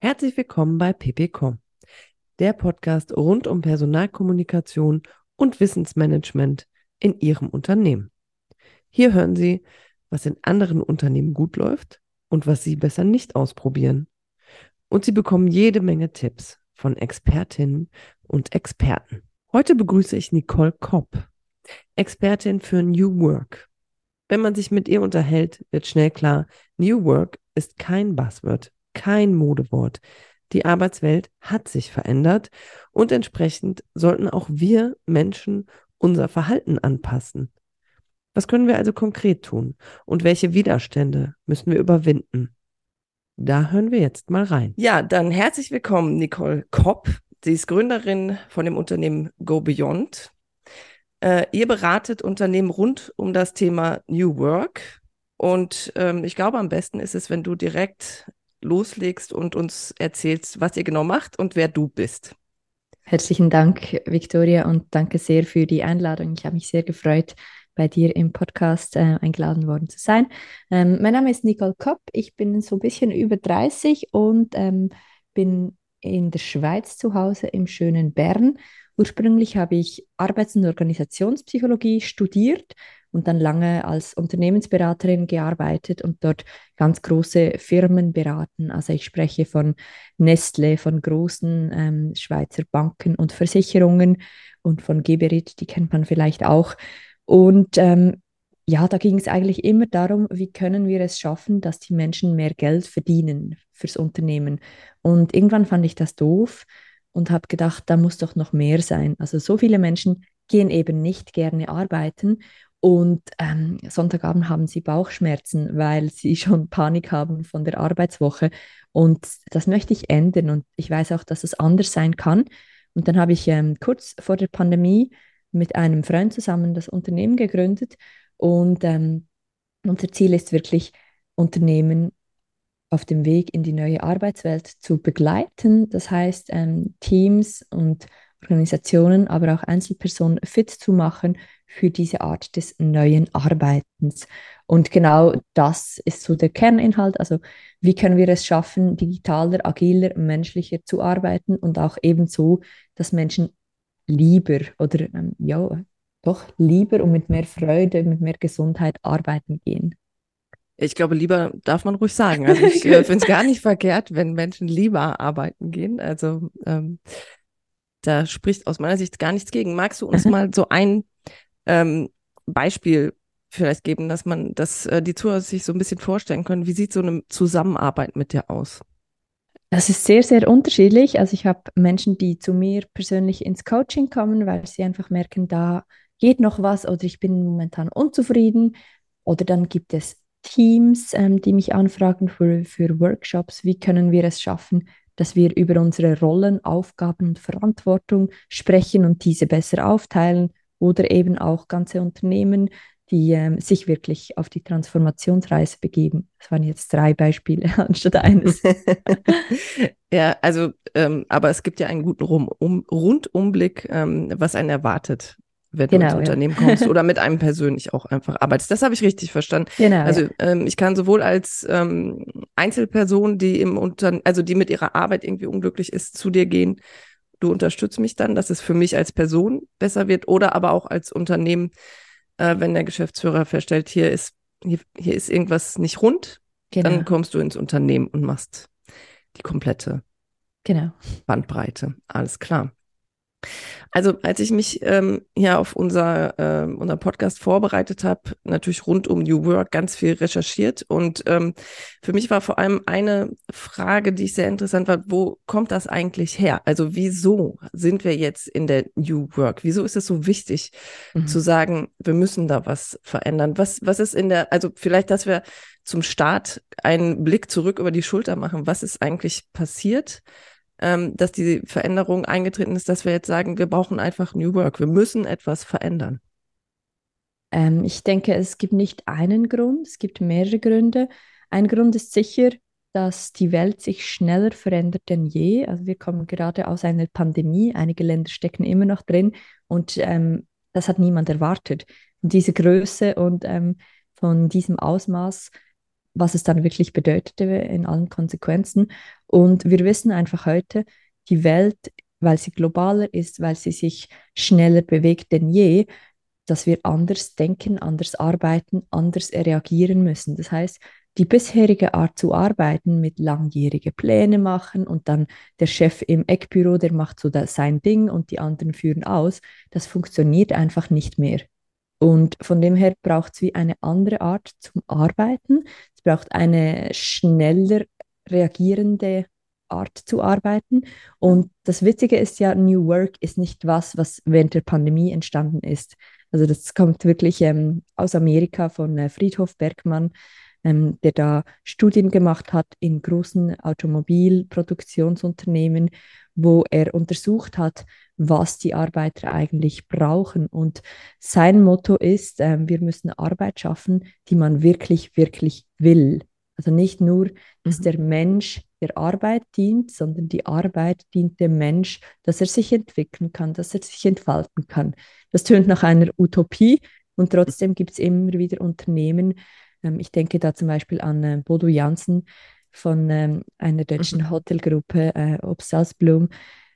Herzlich willkommen bei ppcom, der Podcast rund um Personalkommunikation und Wissensmanagement in Ihrem Unternehmen. Hier hören Sie, was in anderen Unternehmen gut läuft und was Sie besser nicht ausprobieren. Und Sie bekommen jede Menge Tipps von Expertinnen und Experten. Heute begrüße ich Nicole Kopp, Expertin für New Work. Wenn man sich mit ihr unterhält, wird schnell klar, New Work ist kein Buzzword, kein Modewort. Die Arbeitswelt hat sich verändert und entsprechend sollten auch wir Menschen unser Verhalten anpassen. Was können wir also konkret tun und welche Widerstände müssen wir überwinden? Da hören wir jetzt mal rein. Ja, dann herzlich willkommen, Nicole Kopp. Sie ist Gründerin von dem Unternehmen Go Beyond. Äh, ihr beratet Unternehmen rund um das Thema New Work. Und ähm, ich glaube, am besten ist es, wenn du direkt loslegst und uns erzählst, was ihr genau macht und wer du bist. Herzlichen Dank, Victoria, und danke sehr für die Einladung. Ich habe mich sehr gefreut, bei dir im Podcast äh, eingeladen worden zu sein. Ähm, mein Name ist Nicole Kopp. Ich bin so ein bisschen über 30 und ähm, bin in der Schweiz zu Hause im schönen Bern. Ursprünglich habe ich Arbeits- und Organisationspsychologie studiert und dann lange als Unternehmensberaterin gearbeitet und dort ganz große Firmen beraten. Also ich spreche von Nestle, von großen ähm, Schweizer Banken und Versicherungen und von Geberit, die kennt man vielleicht auch. Und ähm, ja, da ging es eigentlich immer darum, wie können wir es schaffen, dass die Menschen mehr Geld verdienen fürs Unternehmen. Und irgendwann fand ich das doof und habe gedacht, da muss doch noch mehr sein. Also so viele Menschen gehen eben nicht gerne arbeiten und ähm, Sonntagabend haben sie Bauchschmerzen, weil sie schon Panik haben von der Arbeitswoche. Und das möchte ich ändern. Und ich weiß auch, dass es anders sein kann. Und dann habe ich ähm, kurz vor der Pandemie mit einem Freund zusammen das Unternehmen gegründet. Und ähm, unser Ziel ist wirklich, Unternehmen auf dem Weg in die neue Arbeitswelt zu begleiten. Das heißt, ähm, Teams und Organisationen, aber auch Einzelpersonen fit zu machen für diese Art des neuen Arbeitens. Und genau das ist so der Kerninhalt. Also wie können wir es schaffen, digitaler, agiler, menschlicher zu arbeiten und auch ebenso, dass Menschen lieber oder ähm, ja, doch lieber und mit mehr Freude, mit mehr Gesundheit arbeiten gehen. Ich glaube, lieber darf man ruhig sagen. Also ich äh, finde es gar nicht verkehrt, wenn Menschen lieber arbeiten gehen. Also ähm, da spricht aus meiner Sicht gar nichts gegen. Magst du uns mhm. mal so ein ähm, Beispiel vielleicht geben, dass man, dass äh, die Zuhörer sich so ein bisschen vorstellen können, wie sieht so eine Zusammenarbeit mit dir aus? Das ist sehr, sehr unterschiedlich. Also ich habe Menschen, die zu mir persönlich ins Coaching kommen, weil sie einfach merken, da geht noch was oder ich bin momentan unzufrieden. Oder dann gibt es Teams, ähm, die mich anfragen für, für Workshops. Wie können wir es schaffen, dass wir über unsere Rollen, Aufgaben und Verantwortung sprechen und diese besser aufteilen oder eben auch ganze Unternehmen, die ähm, sich wirklich auf die Transformationsreise begeben. Das waren jetzt drei Beispiele anstatt eines. ja, also, ähm, aber es gibt ja einen guten Rum, um, Rundumblick, ähm, was einen erwartet wenn genau, du ins ja. Unternehmen kommst oder mit einem persönlich auch einfach arbeitest. Das habe ich richtig verstanden. Genau, also ja. ähm, ich kann sowohl als ähm, Einzelperson, die im Unter also die mit ihrer Arbeit irgendwie unglücklich ist, zu dir gehen. Du unterstützt mich dann, dass es für mich als Person besser wird oder aber auch als Unternehmen, äh, wenn der Geschäftsführer feststellt, hier ist hier, hier ist irgendwas nicht rund, genau. dann kommst du ins Unternehmen und machst die komplette genau. Bandbreite. Alles klar. Also als ich mich ähm, hier auf unser, äh, unser Podcast vorbereitet habe, natürlich rund um New Work ganz viel recherchiert und ähm, für mich war vor allem eine Frage, die ich sehr interessant war, wo kommt das eigentlich her? Also wieso sind wir jetzt in der New Work? Wieso ist es so wichtig mhm. zu sagen, wir müssen da was verändern? Was, was ist in der, also vielleicht, dass wir zum Start einen Blick zurück über die Schulter machen, was ist eigentlich passiert? Ähm, dass die Veränderung eingetreten ist, dass wir jetzt sagen, wir brauchen einfach New Work, wir müssen etwas verändern? Ähm, ich denke, es gibt nicht einen Grund, es gibt mehrere Gründe. Ein Grund ist sicher, dass die Welt sich schneller verändert denn je. Also wir kommen gerade aus einer Pandemie, einige Länder stecken immer noch drin und ähm, das hat niemand erwartet. Und diese Größe und ähm, von diesem Ausmaß, was es dann wirklich bedeutete in allen Konsequenzen. Und wir wissen einfach heute, die Welt, weil sie globaler ist, weil sie sich schneller bewegt denn je, dass wir anders denken, anders arbeiten, anders reagieren müssen. Das heißt, die bisherige Art zu arbeiten, mit langjährige Pläne machen und dann der Chef im Eckbüro, der macht so sein Ding und die anderen führen aus, das funktioniert einfach nicht mehr. Und von dem her braucht es wie eine andere Art zum Arbeiten. Es braucht eine schneller reagierende Art zu arbeiten. Und das Witzige ist ja, New Work ist nicht was, was während der Pandemie entstanden ist. Also das kommt wirklich ähm, aus Amerika von äh, Friedhof Bergmann ähm, der da Studien gemacht hat in großen Automobilproduktionsunternehmen, wo er untersucht hat, was die Arbeiter eigentlich brauchen. Und sein Motto ist, äh, wir müssen Arbeit schaffen, die man wirklich, wirklich will. Also nicht nur, dass mhm. der Mensch der Arbeit dient, sondern die Arbeit dient dem Mensch, dass er sich entwickeln kann, dass er sich entfalten kann. Das tönt nach einer Utopie und trotzdem gibt es immer wieder Unternehmen, ähm, ich denke da zum Beispiel an äh, Bodo Jansen von ähm, einer deutschen mhm. Hotelgruppe, äh, Obstalsblum,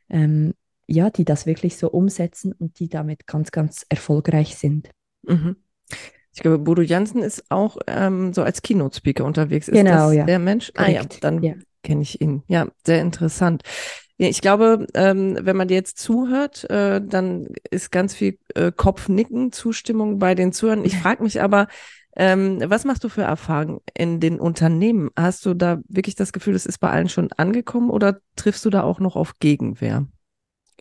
ähm, ja, die das wirklich so umsetzen und die damit ganz, ganz erfolgreich sind. Mhm. Ich glaube, Bodo Jansen ist auch ähm, so als Keynote-Speaker unterwegs. Ist genau, das ja. der Mensch? Korrekt. Ah ja, dann ja. kenne ich ihn. Ja, sehr interessant. Ich glaube, ähm, wenn man dir jetzt zuhört, äh, dann ist ganz viel äh, Kopfnicken, Zustimmung bei den Zuhörern. Ich frage mich aber, ähm, was machst du für Erfahrungen in den Unternehmen? Hast du da wirklich das Gefühl, es ist bei allen schon angekommen oder triffst du da auch noch auf Gegenwehr?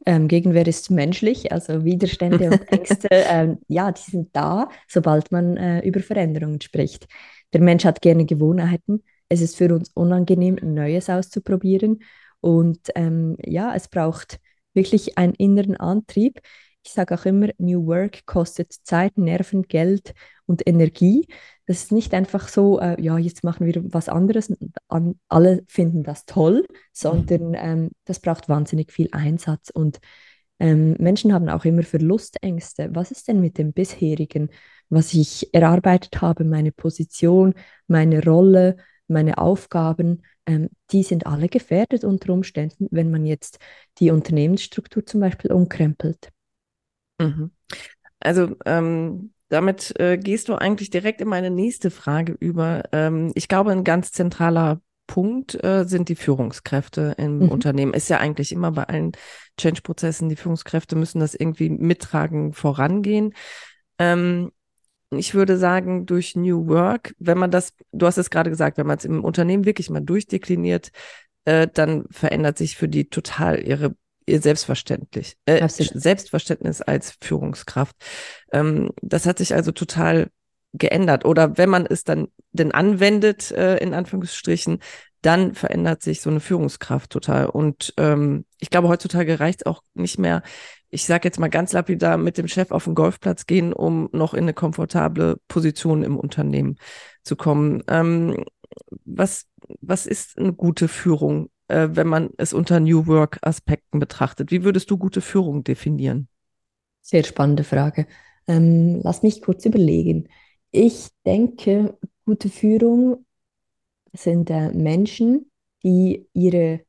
Ähm, Gegenwehr ist menschlich, also Widerstände und Ängste, ähm, ja, die sind da, sobald man äh, über Veränderungen spricht. Der Mensch hat gerne Gewohnheiten. Es ist für uns unangenehm, Neues auszuprobieren. Und ähm, ja, es braucht wirklich einen inneren Antrieb. Ich sage auch immer, New Work kostet Zeit, Nerven, Geld und Energie. Das ist nicht einfach so, äh, ja, jetzt machen wir was anderes und an, alle finden das toll, sondern ähm, das braucht wahnsinnig viel Einsatz. Und ähm, Menschen haben auch immer Verlustängste. Was ist denn mit dem bisherigen, was ich erarbeitet habe, meine Position, meine Rolle, meine Aufgaben? Ähm, die sind alle gefährdet unter Umständen, wenn man jetzt die Unternehmensstruktur zum Beispiel umkrempelt. Mhm. Also ähm, damit äh, gehst du eigentlich direkt in meine nächste Frage über. Ähm, ich glaube, ein ganz zentraler Punkt äh, sind die Führungskräfte im mhm. Unternehmen. Ist ja eigentlich immer bei allen Change-Prozessen, die Führungskräfte müssen das irgendwie mittragen, vorangehen. Ähm, ich würde sagen, durch New Work, wenn man das, du hast es gerade gesagt, wenn man es im Unternehmen wirklich mal durchdekliniert, äh, dann verändert sich für die total ihre ihr Selbstverständlich, äh, Selbstverständnis als Führungskraft. Ähm, das hat sich also total geändert. Oder wenn man es dann denn anwendet, äh, in Anführungsstrichen, dann verändert sich so eine Führungskraft total. Und ähm, ich glaube, heutzutage reicht es auch nicht mehr, ich sage jetzt mal ganz lapidar, mit dem Chef auf den Golfplatz gehen, um noch in eine komfortable Position im Unternehmen zu kommen. Ähm, was, was ist eine gute Führung äh, wenn man es unter New Work-Aspekten betrachtet? Wie würdest du gute Führung definieren? Sehr spannende Frage. Ähm, lass mich kurz überlegen. Ich denke, gute Führung sind äh, Menschen, die ihre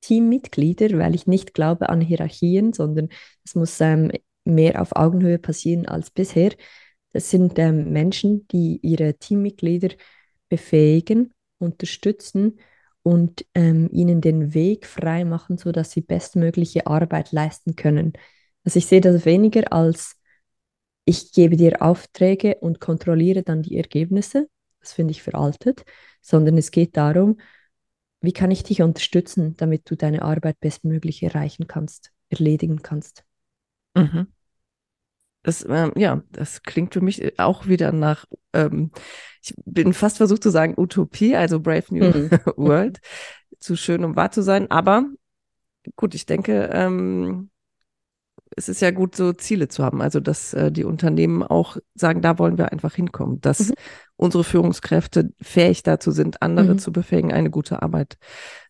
Teammitglieder, weil ich nicht glaube an Hierarchien, sondern es muss ähm, mehr auf Augenhöhe passieren als bisher. Das sind ähm, Menschen, die ihre Teammitglieder befähigen, unterstützen und ähm, ihnen den Weg frei machen, sodass sie bestmögliche Arbeit leisten können. Also ich sehe das weniger als ich gebe dir Aufträge und kontrolliere dann die Ergebnisse. Das finde ich veraltet, sondern es geht darum, wie kann ich dich unterstützen, damit du deine Arbeit bestmöglich erreichen kannst, erledigen kannst. Mhm. Das, ähm, ja, das klingt für mich auch wieder nach, ähm, ich bin fast versucht zu sagen Utopie, also Brave New mhm. World, zu schön, um wahr zu sein. Aber gut, ich denke, ähm, es ist ja gut, so Ziele zu haben. Also, dass äh, die Unternehmen auch sagen, da wollen wir einfach hinkommen, dass mhm. unsere Führungskräfte fähig dazu sind, andere mhm. zu befähigen, eine gute Arbeit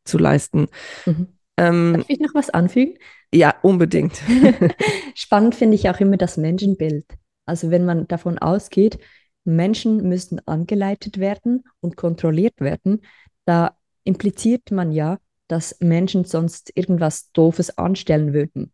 zu leisten. Mhm. Ähm, Darf ich noch was anfügen? Ja, unbedingt. Spannend finde ich auch immer das Menschenbild. Also wenn man davon ausgeht, Menschen müssen angeleitet werden und kontrolliert werden, da impliziert man ja, dass Menschen sonst irgendwas Doofes anstellen würden.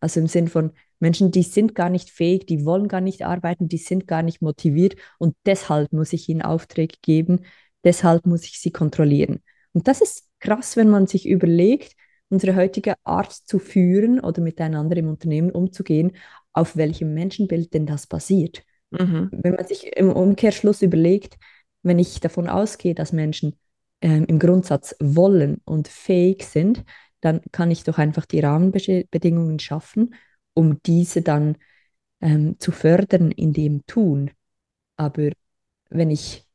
Also im Sinn von Menschen, die sind gar nicht fähig, die wollen gar nicht arbeiten, die sind gar nicht motiviert und deshalb muss ich ihnen Aufträge geben, deshalb muss ich sie kontrollieren. Und das ist krass, wenn man sich überlegt, unsere heutige Art zu führen oder miteinander im Unternehmen umzugehen, auf welchem Menschenbild denn das basiert. Mhm. Wenn man sich im Umkehrschluss überlegt, wenn ich davon ausgehe, dass Menschen ähm, im Grundsatz wollen und fähig sind, dann kann ich doch einfach die Rahmenbedingungen schaffen, um diese dann ähm, zu fördern in dem Tun. Aber wenn ich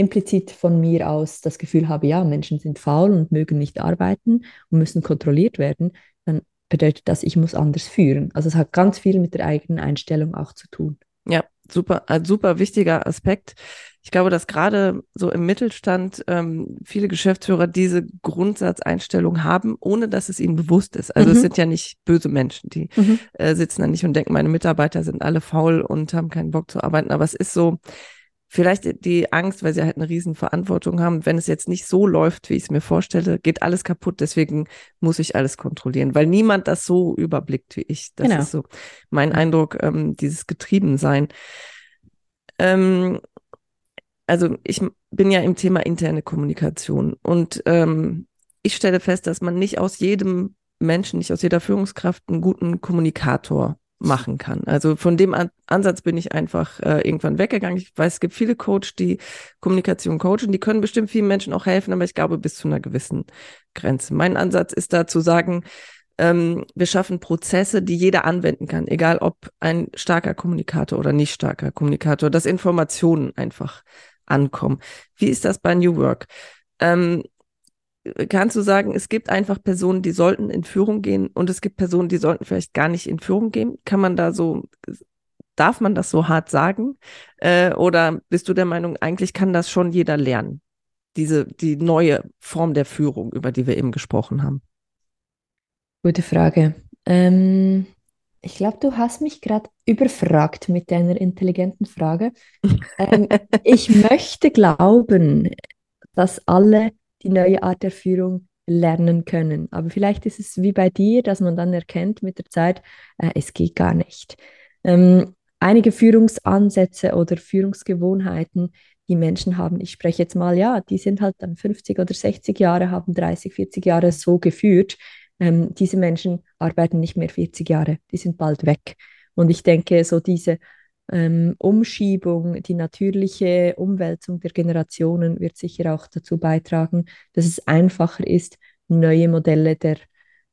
implizit von mir aus das Gefühl habe, ja, Menschen sind faul und mögen nicht arbeiten und müssen kontrolliert werden, dann bedeutet das, ich muss anders führen. Also es hat ganz viel mit der eigenen Einstellung auch zu tun. Ja, super, ein super wichtiger Aspekt. Ich glaube, dass gerade so im Mittelstand ähm, viele Geschäftsführer diese Grundsatzeinstellung haben, ohne dass es ihnen bewusst ist. Also mhm. es sind ja nicht böse Menschen, die mhm. äh, sitzen da nicht und denken, meine Mitarbeiter sind alle faul und haben keinen Bock zu arbeiten. Aber es ist so, vielleicht die Angst, weil sie halt eine riesen Verantwortung haben, wenn es jetzt nicht so läuft, wie ich es mir vorstelle, geht alles kaputt, deswegen muss ich alles kontrollieren, weil niemand das so überblickt wie ich. Das genau. ist so mein Eindruck, ähm, dieses Getriebensein. Ähm, also ich bin ja im Thema interne Kommunikation und ähm, ich stelle fest, dass man nicht aus jedem Menschen, nicht aus jeder Führungskraft einen guten Kommunikator machen kann. Also von dem An Ansatz bin ich einfach äh, irgendwann weggegangen. Ich weiß, es gibt viele Coach, die Kommunikation coachen, die können bestimmt vielen Menschen auch helfen, aber ich glaube bis zu einer gewissen Grenze. Mein Ansatz ist da zu sagen, ähm, wir schaffen Prozesse, die jeder anwenden kann, egal ob ein starker Kommunikator oder nicht starker Kommunikator, dass Informationen einfach ankommen. Wie ist das bei New Work? Ähm, kannst du sagen, es gibt einfach Personen, die sollten in Führung gehen und es gibt Personen, die sollten vielleicht gar nicht in Führung gehen? Kann man da so, darf man das so hart sagen? Äh, oder bist du der Meinung, eigentlich kann das schon jeder lernen? Diese, die neue Form der Führung, über die wir eben gesprochen haben. Gute Frage. Ähm, ich glaube, du hast mich gerade überfragt mit deiner intelligenten Frage. ähm, ich möchte glauben, dass alle die neue Art der Führung lernen können. Aber vielleicht ist es wie bei dir, dass man dann erkennt mit der Zeit, äh, es geht gar nicht. Ähm, einige Führungsansätze oder Führungsgewohnheiten, die Menschen haben, ich spreche jetzt mal, ja, die sind halt dann 50 oder 60 Jahre, haben 30, 40 Jahre so geführt. Ähm, diese Menschen arbeiten nicht mehr 40 Jahre, die sind bald weg. Und ich denke, so diese ähm, Umschiebung, die natürliche Umwälzung der Generationen wird sicher auch dazu beitragen, dass es einfacher ist, neue Modelle der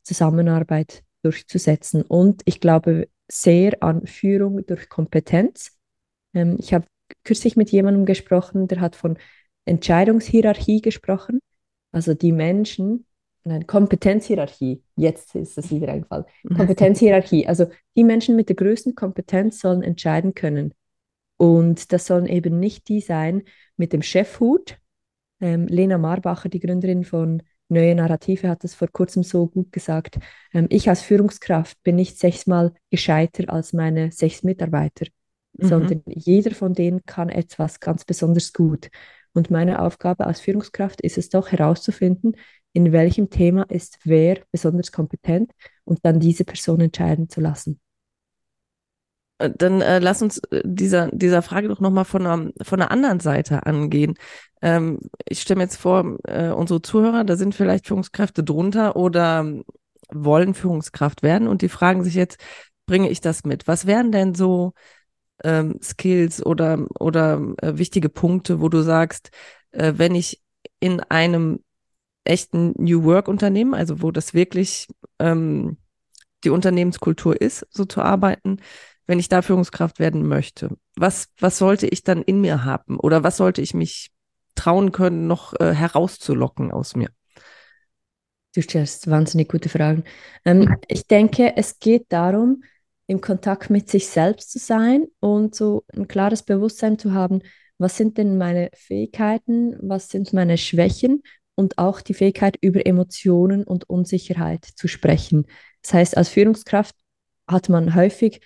Zusammenarbeit durchzusetzen. Und ich glaube sehr an Führung durch Kompetenz. Ähm, ich habe kürzlich mit jemandem gesprochen, der hat von Entscheidungshierarchie gesprochen. Also die Menschen, nein, Kompetenzhierarchie, jetzt ist es wieder eingefallen. Kompetenzhierarchie, also die Menschen mit der größten Kompetenz sollen entscheiden können. Und das sollen eben nicht die sein mit dem Chefhut. Ähm, Lena Marbacher, die Gründerin von Neue Narrative, hat es vor kurzem so gut gesagt. Ähm, ich als Führungskraft bin nicht sechsmal gescheiter als meine sechs Mitarbeiter, mhm. sondern jeder von denen kann etwas ganz besonders gut. Und meine Aufgabe als Führungskraft ist es doch herauszufinden, in welchem Thema ist wer besonders kompetent und dann diese Person entscheiden zu lassen. Äh, dann äh, lass uns äh, dieser, dieser Frage doch nochmal von einer, von einer anderen Seite angehen. Ähm, ich stelle mir jetzt vor, äh, unsere Zuhörer, da sind vielleicht Führungskräfte drunter oder wollen Führungskraft werden und die fragen sich jetzt, bringe ich das mit? Was wären denn so ähm, Skills oder, oder äh, wichtige Punkte, wo du sagst, äh, wenn ich in einem echten New Work Unternehmen, also wo das wirklich ähm, die Unternehmenskultur ist, so zu arbeiten, wenn ich da Führungskraft werden möchte. Was, was sollte ich dann in mir haben oder was sollte ich mich trauen können, noch äh, herauszulocken aus mir? Du stellst wahnsinnig gute Fragen. Ähm, ich denke, es geht darum, im Kontakt mit sich selbst zu sein und so ein klares Bewusstsein zu haben, was sind denn meine Fähigkeiten, was sind meine Schwächen und auch die Fähigkeit, über Emotionen und Unsicherheit zu sprechen. Das heißt, als Führungskraft hat man häufig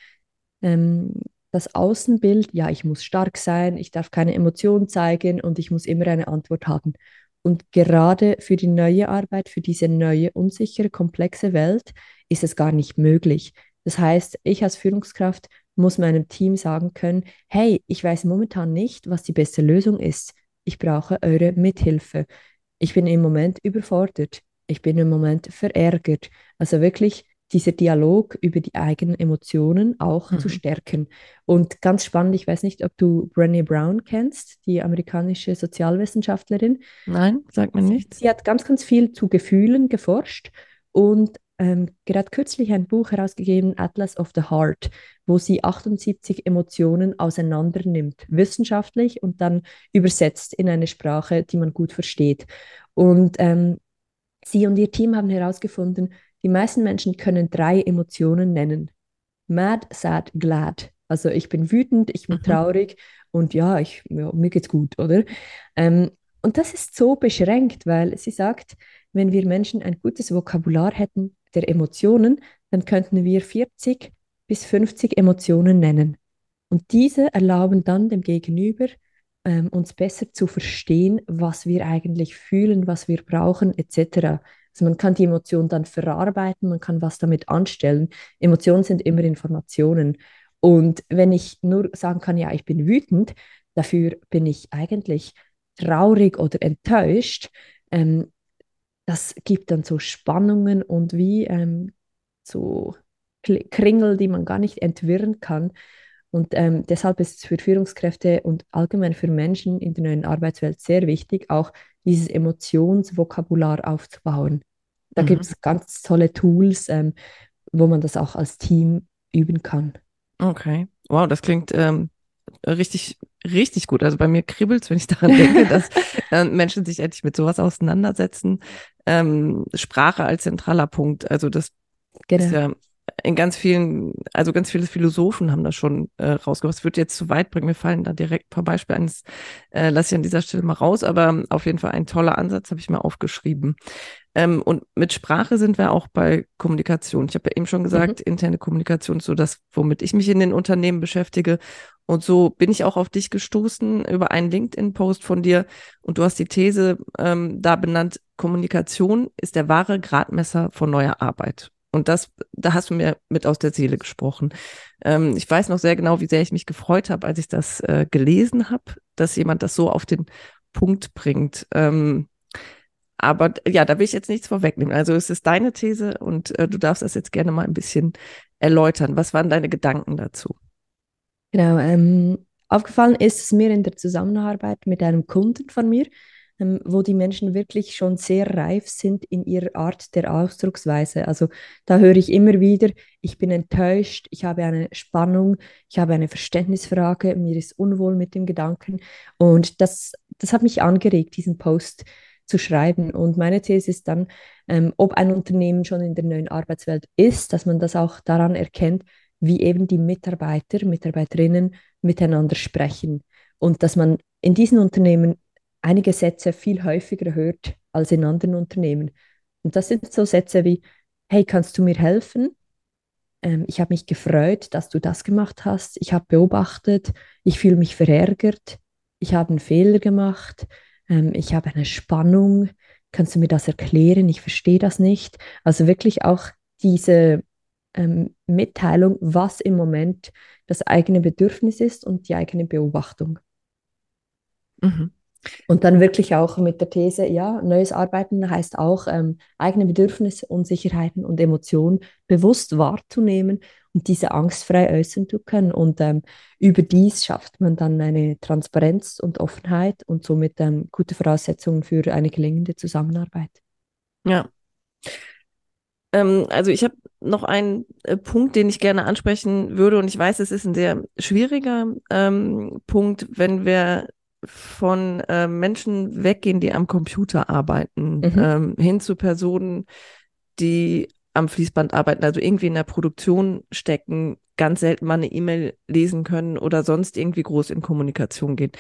ähm, das Außenbild, ja, ich muss stark sein, ich darf keine Emotionen zeigen und ich muss immer eine Antwort haben. Und gerade für die neue Arbeit, für diese neue, unsichere, komplexe Welt ist es gar nicht möglich. Das heißt, ich als Führungskraft muss meinem Team sagen können, hey, ich weiß momentan nicht, was die beste Lösung ist. Ich brauche eure Mithilfe. Ich bin im Moment überfordert. Ich bin im Moment verärgert. Also wirklich dieser Dialog über die eigenen Emotionen auch mhm. zu stärken. Und ganz spannend, ich weiß nicht, ob du Brené Brown kennst, die amerikanische Sozialwissenschaftlerin. Nein, sagt mir nichts. Sie hat ganz, ganz viel zu Gefühlen geforscht und ähm, gerade kürzlich ein Buch herausgegeben, Atlas of the Heart, wo sie 78 Emotionen auseinander nimmt, wissenschaftlich und dann übersetzt in eine Sprache, die man gut versteht. Und ähm, sie und ihr Team haben herausgefunden, die meisten Menschen können drei Emotionen nennen. Mad, sad, glad. Also ich bin wütend, ich bin mhm. traurig und ja, ich, ja, mir geht's gut, oder? Ähm, und das ist so beschränkt, weil sie sagt, wenn wir Menschen ein gutes Vokabular hätten der Emotionen, dann könnten wir 40 bis 50 Emotionen nennen. Und diese erlauben dann dem Gegenüber, ähm, uns besser zu verstehen, was wir eigentlich fühlen, was wir brauchen, etc. Also man kann die Emotion dann verarbeiten, man kann was damit anstellen. Emotionen sind immer Informationen. Und wenn ich nur sagen kann, ja, ich bin wütend, dafür bin ich eigentlich traurig oder enttäuscht, ähm, das gibt dann so Spannungen und wie ähm, so Kringel, die man gar nicht entwirren kann. Und ähm, deshalb ist es für Führungskräfte und allgemein für Menschen in der neuen Arbeitswelt sehr wichtig, auch dieses Emotionsvokabular aufzubauen. Da mhm. gibt es ganz tolle Tools, ähm, wo man das auch als Team üben kann. Okay. Wow, das klingt ähm, richtig, richtig gut. Also bei mir kribbelt es, wenn ich daran denke, dass äh, Menschen sich endlich mit sowas auseinandersetzen. Ähm, Sprache als zentraler Punkt. Also das genau. ist ja in ganz vielen, also ganz viele Philosophen haben das schon äh, rausgebracht. Es wird jetzt zu weit bringen. Mir fallen da direkt ein paar Beispiele ein. Das äh, lasse ich an dieser Stelle mal raus, aber auf jeden Fall ein toller Ansatz, habe ich mir aufgeschrieben. Ähm, und mit Sprache sind wir auch bei Kommunikation. Ich habe ja eben schon gesagt, mhm. interne Kommunikation ist so das, womit ich mich in den Unternehmen beschäftige. Und so bin ich auch auf dich gestoßen über einen LinkedIn-Post von dir. Und du hast die These ähm, da benannt, Kommunikation ist der wahre Gradmesser von neuer Arbeit. Und das, da hast du mir mit aus der Seele gesprochen. Ähm, ich weiß noch sehr genau, wie sehr ich mich gefreut habe, als ich das äh, gelesen habe, dass jemand das so auf den Punkt bringt. Ähm, aber ja, da will ich jetzt nichts vorwegnehmen. Also es ist deine These und äh, du darfst das jetzt gerne mal ein bisschen erläutern. Was waren deine Gedanken dazu? Genau, ähm, aufgefallen ist es mir in der Zusammenarbeit mit einem Kunden von mir, ähm, wo die Menschen wirklich schon sehr reif sind in ihrer Art der Ausdrucksweise. Also da höre ich immer wieder, ich bin enttäuscht, ich habe eine Spannung, ich habe eine Verständnisfrage, mir ist unwohl mit dem Gedanken. Und das, das hat mich angeregt, diesen Post zu schreiben. Und meine These ist dann, ähm, ob ein Unternehmen schon in der neuen Arbeitswelt ist, dass man das auch daran erkennt, wie eben die Mitarbeiter, Mitarbeiterinnen miteinander sprechen. Und dass man in diesen Unternehmen einige Sätze viel häufiger hört als in anderen Unternehmen. Und das sind so Sätze wie, hey, kannst du mir helfen? Ähm, ich habe mich gefreut, dass du das gemacht hast. Ich habe beobachtet, ich fühle mich verärgert, ich habe einen Fehler gemacht, ähm, ich habe eine Spannung. Kannst du mir das erklären? Ich verstehe das nicht. Also wirklich auch diese ähm, Mitteilung, was im Moment das eigene Bedürfnis ist und die eigene Beobachtung. Mhm. Und dann wirklich auch mit der These, ja, neues Arbeiten heißt auch, ähm, eigene Bedürfnisse, Unsicherheiten und Emotionen bewusst wahrzunehmen und diese angstfrei äußern zu können. Und ähm, überdies schafft man dann eine Transparenz und Offenheit und somit ähm, gute Voraussetzungen für eine gelingende Zusammenarbeit. Ja. Ähm, also ich habe noch einen äh, Punkt, den ich gerne ansprechen würde und ich weiß, es ist ein sehr schwieriger ähm, Punkt, wenn wir von äh, Menschen weggehen, die am Computer arbeiten, mhm. ähm, hin zu Personen, die am Fließband arbeiten, also irgendwie in der Produktion stecken, ganz selten mal eine E-Mail lesen können oder sonst irgendwie groß in Kommunikation gehen.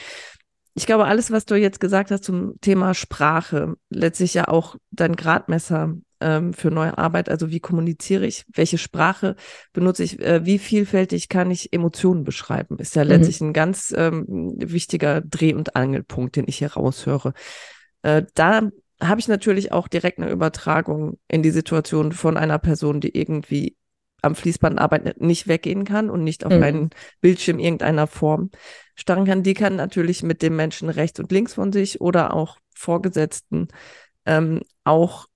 Ich glaube, alles, was du jetzt gesagt hast zum Thema Sprache, letztlich ja auch dein Gradmesser ähm, für neue Arbeit. Also wie kommuniziere ich, welche Sprache benutze ich, äh, wie vielfältig kann ich Emotionen beschreiben, ist ja mhm. letztlich ein ganz ähm, wichtiger Dreh- und Angelpunkt, den ich hier raushöre. Äh, da habe ich natürlich auch direkt eine Übertragung in die Situation von einer Person, die irgendwie am Fließband arbeitet, nicht weggehen kann und nicht auf mhm. einen Bildschirm irgendeiner Form starren kann. Die kann natürlich mit dem Menschen rechts und links von sich oder auch Vorgesetzten ähm, auch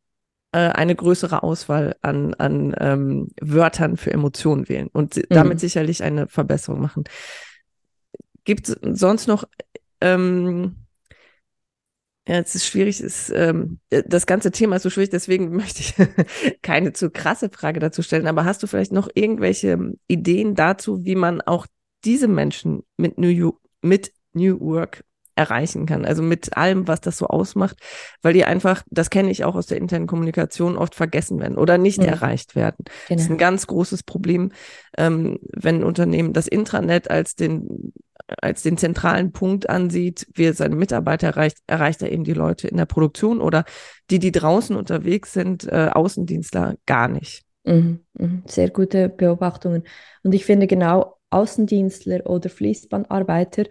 äh, eine größere Auswahl an, an ähm, Wörtern für Emotionen wählen und mhm. damit sicherlich eine Verbesserung machen. Gibt es sonst noch, ähm, ja, es ist schwierig, ist, ähm, das ganze Thema ist so schwierig, deswegen möchte ich keine zu krasse Frage dazu stellen, aber hast du vielleicht noch irgendwelche Ideen dazu, wie man auch diese Menschen mit New, mit New Work erreichen kann. Also mit allem, was das so ausmacht, weil die einfach, das kenne ich auch aus der internen Kommunikation, oft vergessen werden oder nicht mhm. erreicht werden. Genau. Das ist ein ganz großes Problem, ähm, wenn Unternehmen das Intranet als den als den zentralen Punkt ansieht, wie er seine Mitarbeiter erreicht, erreicht er eben die Leute in der Produktion oder die, die draußen unterwegs sind, äh, Außendienstler gar nicht. Mhm, mhm. Sehr gute Beobachtungen. Und ich finde genau Außendienstler oder Fließbandarbeiter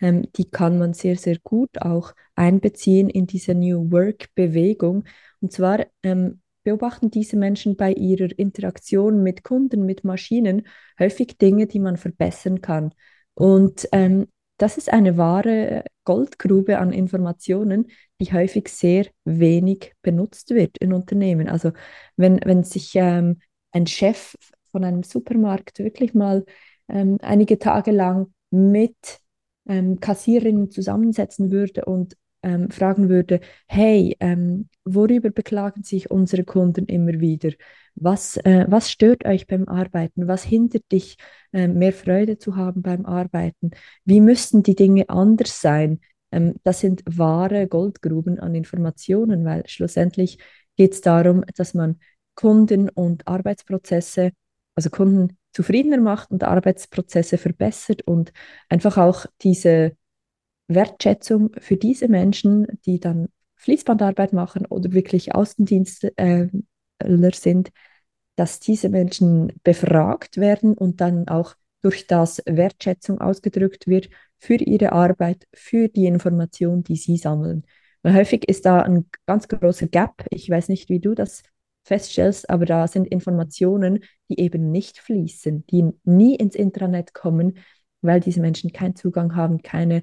ähm, die kann man sehr, sehr gut auch einbeziehen in diese New Work-Bewegung. Und zwar ähm, beobachten diese Menschen bei ihrer Interaktion mit Kunden, mit Maschinen häufig Dinge, die man verbessern kann. Und ähm, das ist eine wahre Goldgrube an Informationen, die häufig sehr wenig benutzt wird in Unternehmen. Also wenn, wenn sich ähm, ein Chef von einem Supermarkt wirklich mal ähm, einige Tage lang mit ähm, Kassiererin zusammensetzen würde und ähm, fragen würde, hey, ähm, worüber beklagen sich unsere Kunden immer wieder? Was, äh, was stört euch beim Arbeiten? Was hindert dich, äh, mehr Freude zu haben beim Arbeiten? Wie müssten die Dinge anders sein? Ähm, das sind wahre Goldgruben an Informationen, weil schlussendlich geht es darum, dass man Kunden und Arbeitsprozesse, also Kunden zufriedener macht und Arbeitsprozesse verbessert und einfach auch diese Wertschätzung für diese Menschen, die dann Fließbandarbeit machen oder wirklich Außendienstler sind, dass diese Menschen befragt werden und dann auch durch das Wertschätzung ausgedrückt wird für ihre Arbeit, für die Information, die sie sammeln. Weil häufig ist da ein ganz großer Gap. Ich weiß nicht, wie du das feststellst, aber da sind Informationen, die eben nicht fließen, die nie ins Intranet kommen, weil diese Menschen keinen Zugang haben, keine,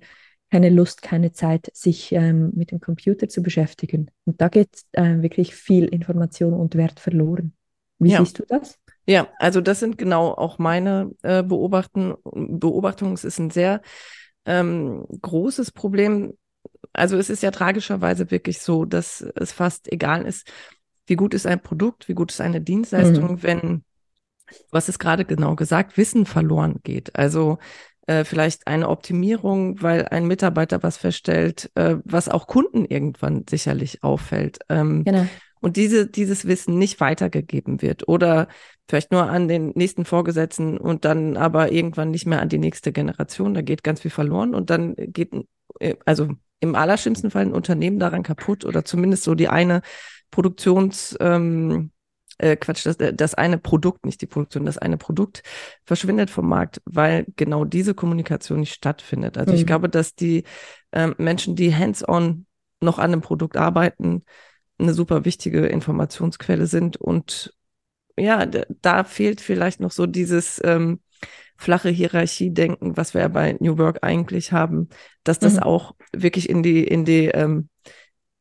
keine Lust, keine Zeit, sich ähm, mit dem Computer zu beschäftigen. Und da geht äh, wirklich viel Information und Wert verloren. Wie ja. siehst du das? Ja, also das sind genau auch meine äh, Beobachten, Beobachtungen. Es ist ein sehr ähm, großes Problem. Also es ist ja tragischerweise wirklich so, dass es fast egal ist, wie gut ist ein Produkt, wie gut ist eine Dienstleistung, mhm. wenn, was ist gerade genau gesagt, Wissen verloren geht. Also äh, vielleicht eine Optimierung, weil ein Mitarbeiter was feststellt, äh, was auch Kunden irgendwann sicherlich auffällt. Ähm, genau. Und diese, dieses Wissen nicht weitergegeben wird oder vielleicht nur an den nächsten Vorgesetzten und dann aber irgendwann nicht mehr an die nächste Generation. Da geht ganz viel verloren und dann geht, äh, also im allerschlimmsten Fall ein Unternehmen daran kaputt oder zumindest so die eine Produktions, ähm, äh, Quatsch, das, äh, das eine Produkt, nicht die Produktion, das eine Produkt verschwindet vom Markt, weil genau diese Kommunikation nicht stattfindet. Also mhm. ich glaube, dass die ähm, Menschen, die hands-on noch an einem Produkt arbeiten, eine super wichtige Informationsquelle sind und ja, da fehlt vielleicht noch so dieses ähm, flache Hierarchie-Denken, was wir ja bei New Work eigentlich haben, dass das mhm. auch wirklich in die, in die ähm,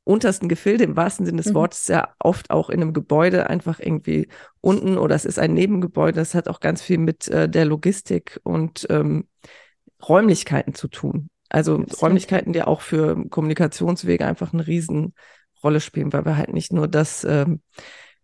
untersten Gefilde im wahrsten Sinne des mhm. Wortes ja oft auch in einem Gebäude einfach irgendwie unten oder es ist ein Nebengebäude. Das hat auch ganz viel mit äh, der Logistik und ähm, Räumlichkeiten zu tun. Also Absolut. Räumlichkeiten, die auch für Kommunikationswege einfach eine Riesenrolle spielen, weil wir halt nicht nur das ähm,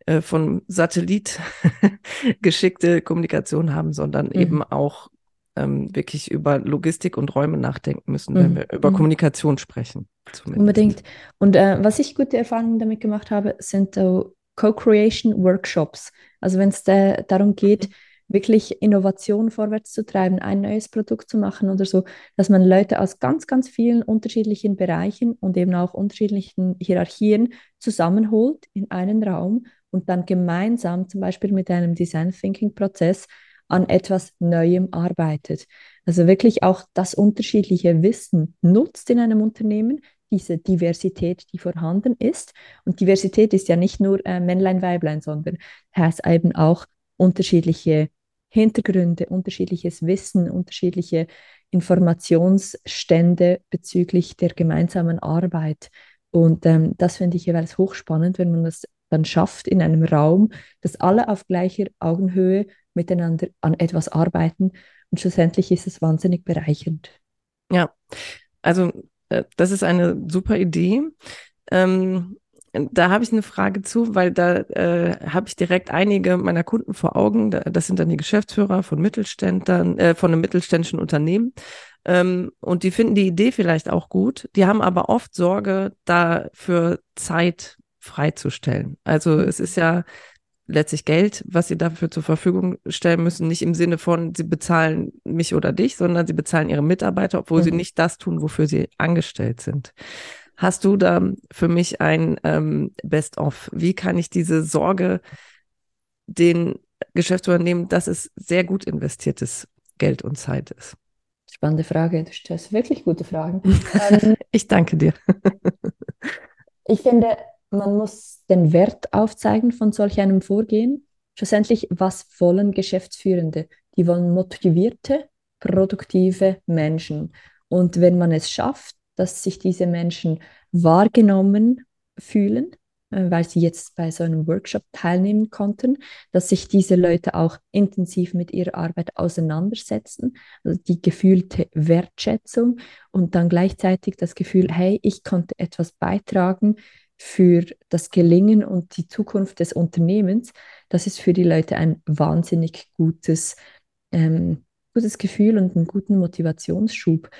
äh, von Satellit geschickte Kommunikation haben, sondern mhm. eben auch ähm, wirklich über Logistik und Räume nachdenken müssen, wenn mhm. wir über mhm. Kommunikation sprechen. Zumindest. Unbedingt. Und äh, was ich gute Erfahrungen damit gemacht habe, sind äh, Co-Creation Workshops. Also wenn es darum geht, wirklich Innovation vorwärts zu treiben, ein neues Produkt zu machen oder so, dass man Leute aus ganz, ganz vielen unterschiedlichen Bereichen und eben auch unterschiedlichen Hierarchien zusammenholt in einen Raum und dann gemeinsam zum Beispiel mit einem Design Thinking Prozess an etwas Neuem arbeitet. Also wirklich auch das unterschiedliche Wissen nutzt in einem Unternehmen, diese Diversität, die vorhanden ist. Und Diversität ist ja nicht nur äh, Männlein, Weiblein, sondern heißt eben auch unterschiedliche Hintergründe, unterschiedliches Wissen, unterschiedliche Informationsstände bezüglich der gemeinsamen Arbeit. Und ähm, das finde ich jeweils hochspannend, wenn man das dann schafft in einem Raum, dass alle auf gleicher Augenhöhe miteinander an etwas arbeiten. Und schlussendlich ist es wahnsinnig bereichernd. Ja, also äh, das ist eine super Idee. Ähm, da habe ich eine Frage zu, weil da äh, habe ich direkt einige meiner Kunden vor Augen. Das sind dann die Geschäftsführer von Mittelständlern, äh, von einem mittelständischen Unternehmen. Ähm, und die finden die Idee vielleicht auch gut. Die haben aber oft Sorge, dafür Zeit freizustellen. Also es ist ja letztlich Geld, was sie dafür zur Verfügung stellen müssen, nicht im Sinne von, sie bezahlen mich oder dich, sondern sie bezahlen ihre Mitarbeiter, obwohl mhm. sie nicht das tun, wofür sie angestellt sind. Hast du da für mich ein ähm, Best-of? Wie kann ich diese Sorge den Geschäftsführern nehmen, dass es sehr gut investiertes Geld und Zeit ist? Spannende Frage. Du stellst wirklich gute Fragen. Ähm, ich danke dir. ich finde, man muss den Wert aufzeigen von solch einem Vorgehen. Schlussendlich, was wollen Geschäftsführende? Die wollen motivierte, produktive Menschen. Und wenn man es schafft, dass sich diese Menschen wahrgenommen fühlen, äh, weil sie jetzt bei so einem Workshop teilnehmen konnten, dass sich diese Leute auch intensiv mit ihrer Arbeit auseinandersetzen, also die gefühlte Wertschätzung und dann gleichzeitig das Gefühl, hey, ich konnte etwas beitragen für das Gelingen und die Zukunft des Unternehmens, das ist für die Leute ein wahnsinnig gutes, ähm, gutes Gefühl und einen guten Motivationsschub.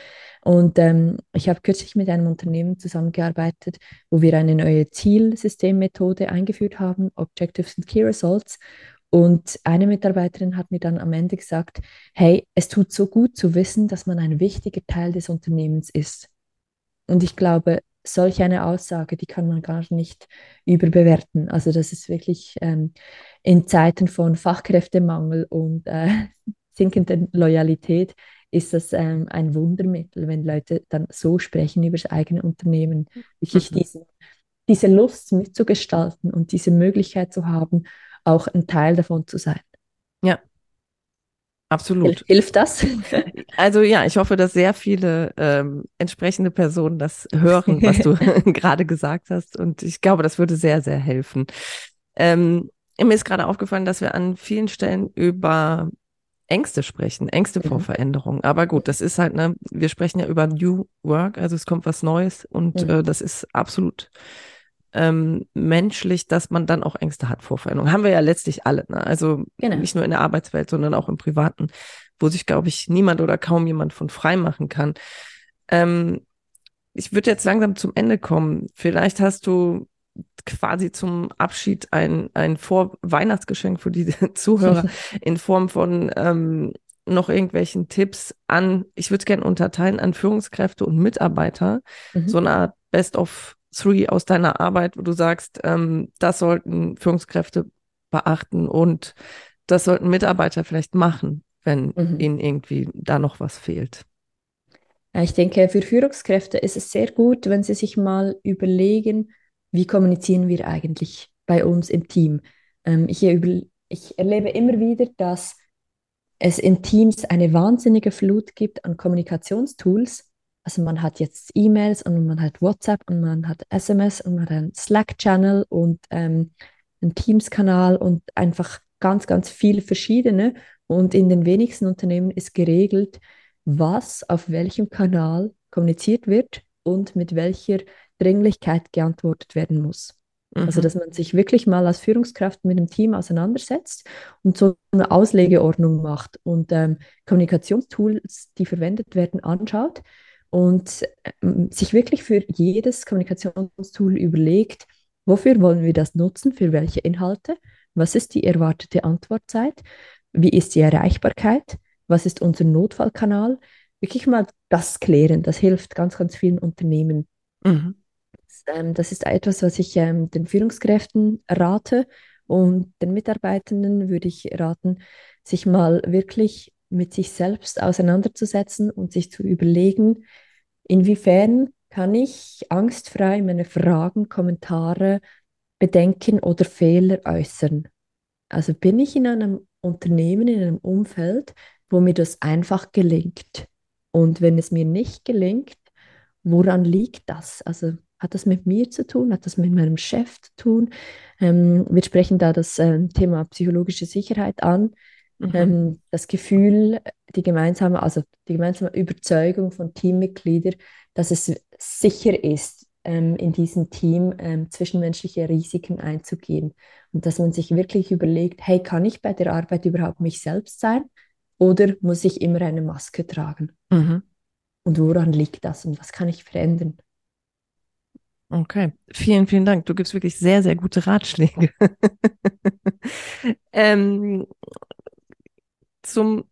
Und ähm, ich habe kürzlich mit einem Unternehmen zusammengearbeitet, wo wir eine neue Zielsystemmethode eingeführt haben, Objectives and Key Results. Und eine Mitarbeiterin hat mir dann am Ende gesagt, hey, es tut so gut zu wissen, dass man ein wichtiger Teil des Unternehmens ist. Und ich glaube, solch eine Aussage, die kann man gar nicht überbewerten. Also das ist wirklich ähm, in Zeiten von Fachkräftemangel und äh, sinkender Loyalität ist das ähm, ein Wundermittel, wenn Leute dann so sprechen über das eigene Unternehmen, wirklich mhm. diesen, diese Lust mitzugestalten und diese Möglichkeit zu haben, auch ein Teil davon zu sein. Ja, Absolut. Hilft das? Also ja, ich hoffe, dass sehr viele ähm, entsprechende Personen das hören, was du gerade gesagt hast. Und ich glaube, das würde sehr, sehr helfen. Ähm, mir ist gerade aufgefallen, dass wir an vielen Stellen über Ängste sprechen, Ängste mhm. vor Veränderung. Aber gut, das ist halt, ne, wir sprechen ja über New Work, also es kommt was Neues und mhm. äh, das ist absolut ähm, menschlich, dass man dann auch Ängste hat vor Veränderung. Haben wir ja letztlich alle, ne? Also genau. nicht nur in der Arbeitswelt, sondern auch im Privaten, wo sich, glaube ich, niemand oder kaum jemand von frei machen kann. Ähm, ich würde jetzt langsam zum Ende kommen. Vielleicht hast du quasi zum Abschied ein, ein Vorweihnachtsgeschenk für die Zuhörer in Form von ähm, noch irgendwelchen Tipps an, ich würde es gerne unterteilen, an Führungskräfte und Mitarbeiter, mhm. so eine Art Best of Three aus deiner Arbeit, wo du sagst, ähm, das sollten Führungskräfte beachten und das sollten Mitarbeiter vielleicht machen, wenn mhm. ihnen irgendwie da noch was fehlt? Ich denke, für Führungskräfte ist es sehr gut, wenn sie sich mal überlegen, wie kommunizieren wir eigentlich bei uns im Team. Ähm, ich, ich erlebe immer wieder, dass es in Teams eine wahnsinnige Flut gibt an Kommunikationstools, also man hat jetzt E-Mails und man hat WhatsApp und man hat SMS und man hat einen Slack-Channel und ähm, einen Teams-Kanal und einfach ganz, ganz viele verschiedene. Und in den wenigsten Unternehmen ist geregelt, was auf welchem Kanal kommuniziert wird und mit welcher Dringlichkeit geantwortet werden muss. Also, mhm. Also, dass man sich wirklich mal als Führungskraft mit dem Team auseinandersetzt und so eine Auslegeordnung macht und ähm, Kommunikationstools, die verwendet werden, anschaut und ähm, sich wirklich für jedes Kommunikationstool überlegt, wofür wollen wir das nutzen, für welche Inhalte, was ist die erwartete Antwortzeit, wie ist die Erreichbarkeit, was ist unser Notfallkanal. Wirklich mal das klären, das hilft ganz, ganz vielen Unternehmen. Mhm. Das, ähm, ist etwas, was ich ähm, den Führungskräften rate Und den Mitarbeitenden würde ich raten, sich mal wirklich mit sich selbst auseinanderzusetzen und sich zu überlegen, inwiefern kann ich angstfrei meine Fragen, Kommentare, Bedenken oder Fehler äußern. Also bin ich in einem Unternehmen, in einem Umfeld, wo mir das einfach gelingt. Und wenn es mir nicht gelingt, woran liegt das? Also hat das mit mir zu tun? Hat das mit meinem Chef zu tun? Ähm, wir sprechen da das äh, Thema psychologische Sicherheit an. Mhm. Ähm, das Gefühl, die gemeinsame, also die gemeinsame Überzeugung von Teammitgliedern, dass es sicher ist, ähm, in diesem Team ähm, zwischenmenschliche Risiken einzugehen. Und dass man sich wirklich überlegt, hey, kann ich bei der Arbeit überhaupt mich selbst sein oder muss ich immer eine Maske tragen? Mhm. Und woran liegt das und was kann ich verändern? Okay, vielen, vielen Dank. Du gibst wirklich sehr, sehr gute Ratschläge. ähm, zum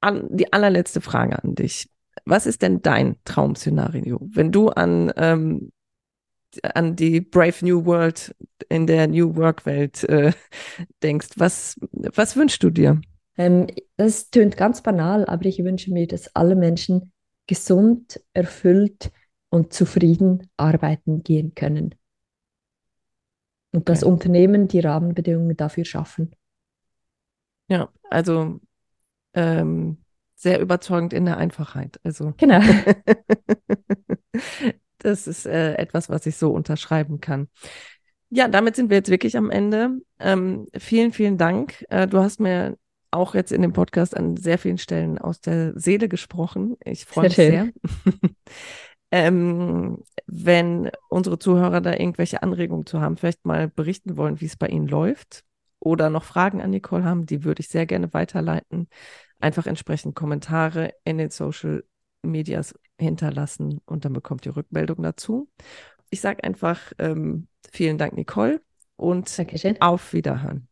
an, die allerletzte Frage an dich. Was ist denn dein Traum-Szenario, wenn du an, ähm, an die Brave New World in der New Work-Welt äh, denkst? Was, was wünschst du dir? Ähm, das tönt ganz banal, aber ich wünsche mir, dass alle Menschen gesund, erfüllt und zufrieden arbeiten gehen können. Und okay. das Unternehmen die Rahmenbedingungen dafür schaffen. Ja, also ähm, sehr überzeugend in der Einfachheit. Also genau. das ist äh, etwas, was ich so unterschreiben kann. Ja, damit sind wir jetzt wirklich am Ende. Ähm, vielen, vielen Dank. Äh, du hast mir auch jetzt in dem Podcast an sehr vielen Stellen aus der Seele gesprochen. Ich freue mich sehr. ähm, wenn unsere Zuhörer da irgendwelche Anregungen zu haben, vielleicht mal berichten wollen, wie es bei ihnen läuft oder noch Fragen an Nicole haben, die würde ich sehr gerne weiterleiten. Einfach entsprechend Kommentare in den Social Medias hinterlassen und dann bekommt ihr Rückmeldung dazu. Ich sage einfach ähm, vielen Dank, Nicole, und Dankeschön. auf Wiederhören.